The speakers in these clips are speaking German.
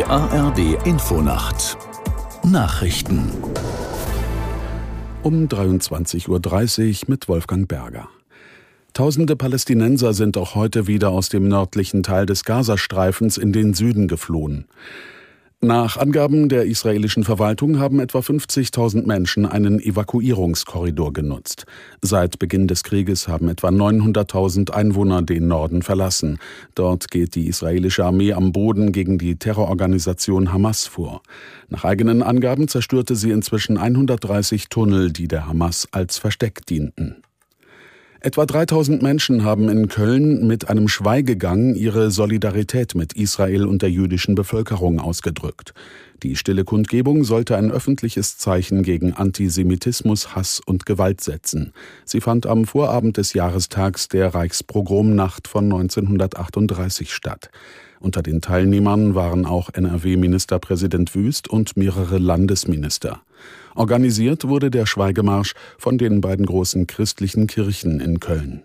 Die ARD Infonacht Nachrichten um 23.30 Uhr mit Wolfgang Berger. Tausende Palästinenser sind auch heute wieder aus dem nördlichen Teil des Gazastreifens in den Süden geflohen. Nach Angaben der israelischen Verwaltung haben etwa 50.000 Menschen einen Evakuierungskorridor genutzt. Seit Beginn des Krieges haben etwa 900.000 Einwohner den Norden verlassen. Dort geht die israelische Armee am Boden gegen die Terrororganisation Hamas vor. Nach eigenen Angaben zerstörte sie inzwischen 130 Tunnel, die der Hamas als Versteck dienten. Etwa 3000 Menschen haben in Köln mit einem Schweigegang ihre Solidarität mit Israel und der jüdischen Bevölkerung ausgedrückt. Die stille Kundgebung sollte ein öffentliches Zeichen gegen Antisemitismus, Hass und Gewalt setzen. Sie fand am Vorabend des Jahrestags der Reichspogromnacht von 1938 statt. Unter den Teilnehmern waren auch NRW-Ministerpräsident Wüst und mehrere Landesminister. Organisiert wurde der Schweigemarsch von den beiden großen christlichen Kirchen in Köln.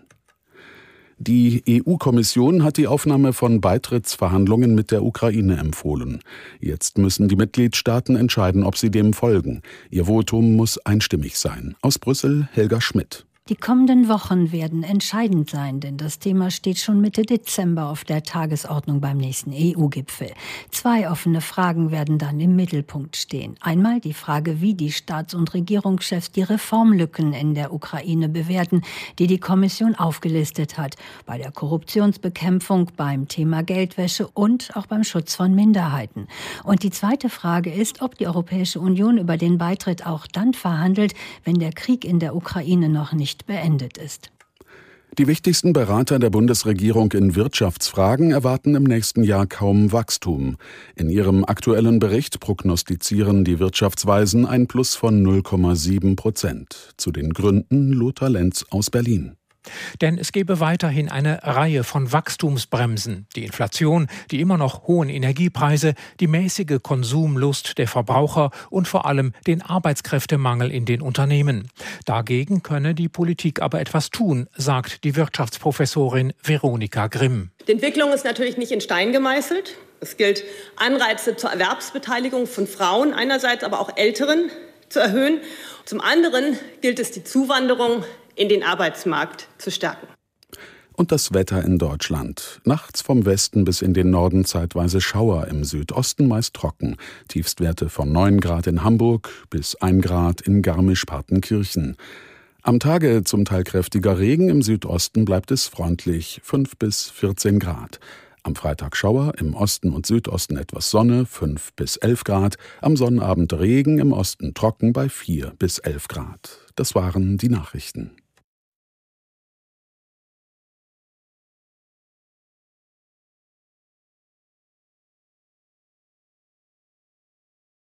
Die EU-Kommission hat die Aufnahme von Beitrittsverhandlungen mit der Ukraine empfohlen. Jetzt müssen die Mitgliedstaaten entscheiden, ob sie dem folgen. Ihr Votum muss einstimmig sein. Aus Brüssel Helga Schmidt. Die kommenden Wochen werden entscheidend sein, denn das Thema steht schon Mitte Dezember auf der Tagesordnung beim nächsten EU-Gipfel. Zwei offene Fragen werden dann im Mittelpunkt stehen. Einmal die Frage, wie die Staats- und Regierungschefs die Reformlücken in der Ukraine bewerten, die die Kommission aufgelistet hat, bei der Korruptionsbekämpfung, beim Thema Geldwäsche und auch beim Schutz von Minderheiten. Und die zweite Frage ist, ob die Europäische Union über den Beitritt auch dann verhandelt, wenn der Krieg in der Ukraine noch nicht nicht beendet ist. Die wichtigsten Berater der Bundesregierung in Wirtschaftsfragen erwarten im nächsten Jahr kaum Wachstum. In ihrem aktuellen Bericht prognostizieren die Wirtschaftsweisen ein Plus von 0,7 Prozent. Zu den Gründen Lothar Lenz aus Berlin. Denn es gäbe weiterhin eine Reihe von Wachstumsbremsen. Die Inflation, die immer noch hohen Energiepreise, die mäßige Konsumlust der Verbraucher und vor allem den Arbeitskräftemangel in den Unternehmen. Dagegen könne die Politik aber etwas tun, sagt die Wirtschaftsprofessorin Veronika Grimm. Die Entwicklung ist natürlich nicht in Stein gemeißelt. Es gilt, Anreize zur Erwerbsbeteiligung von Frauen einerseits, aber auch Älteren zu erhöhen. Zum anderen gilt es, die Zuwanderung in den Arbeitsmarkt zu stärken. Und das Wetter in Deutschland. Nachts vom Westen bis in den Norden zeitweise Schauer, im Südosten meist trocken. Tiefstwerte von 9 Grad in Hamburg bis 1 Grad in Garmisch-Partenkirchen. Am Tage zum Teil kräftiger Regen, im Südosten bleibt es freundlich, 5 bis 14 Grad. Am Freitag Schauer, im Osten und Südosten etwas Sonne, 5 bis 11 Grad. Am Sonnabend Regen, im Osten trocken bei 4 bis 11 Grad. Das waren die Nachrichten.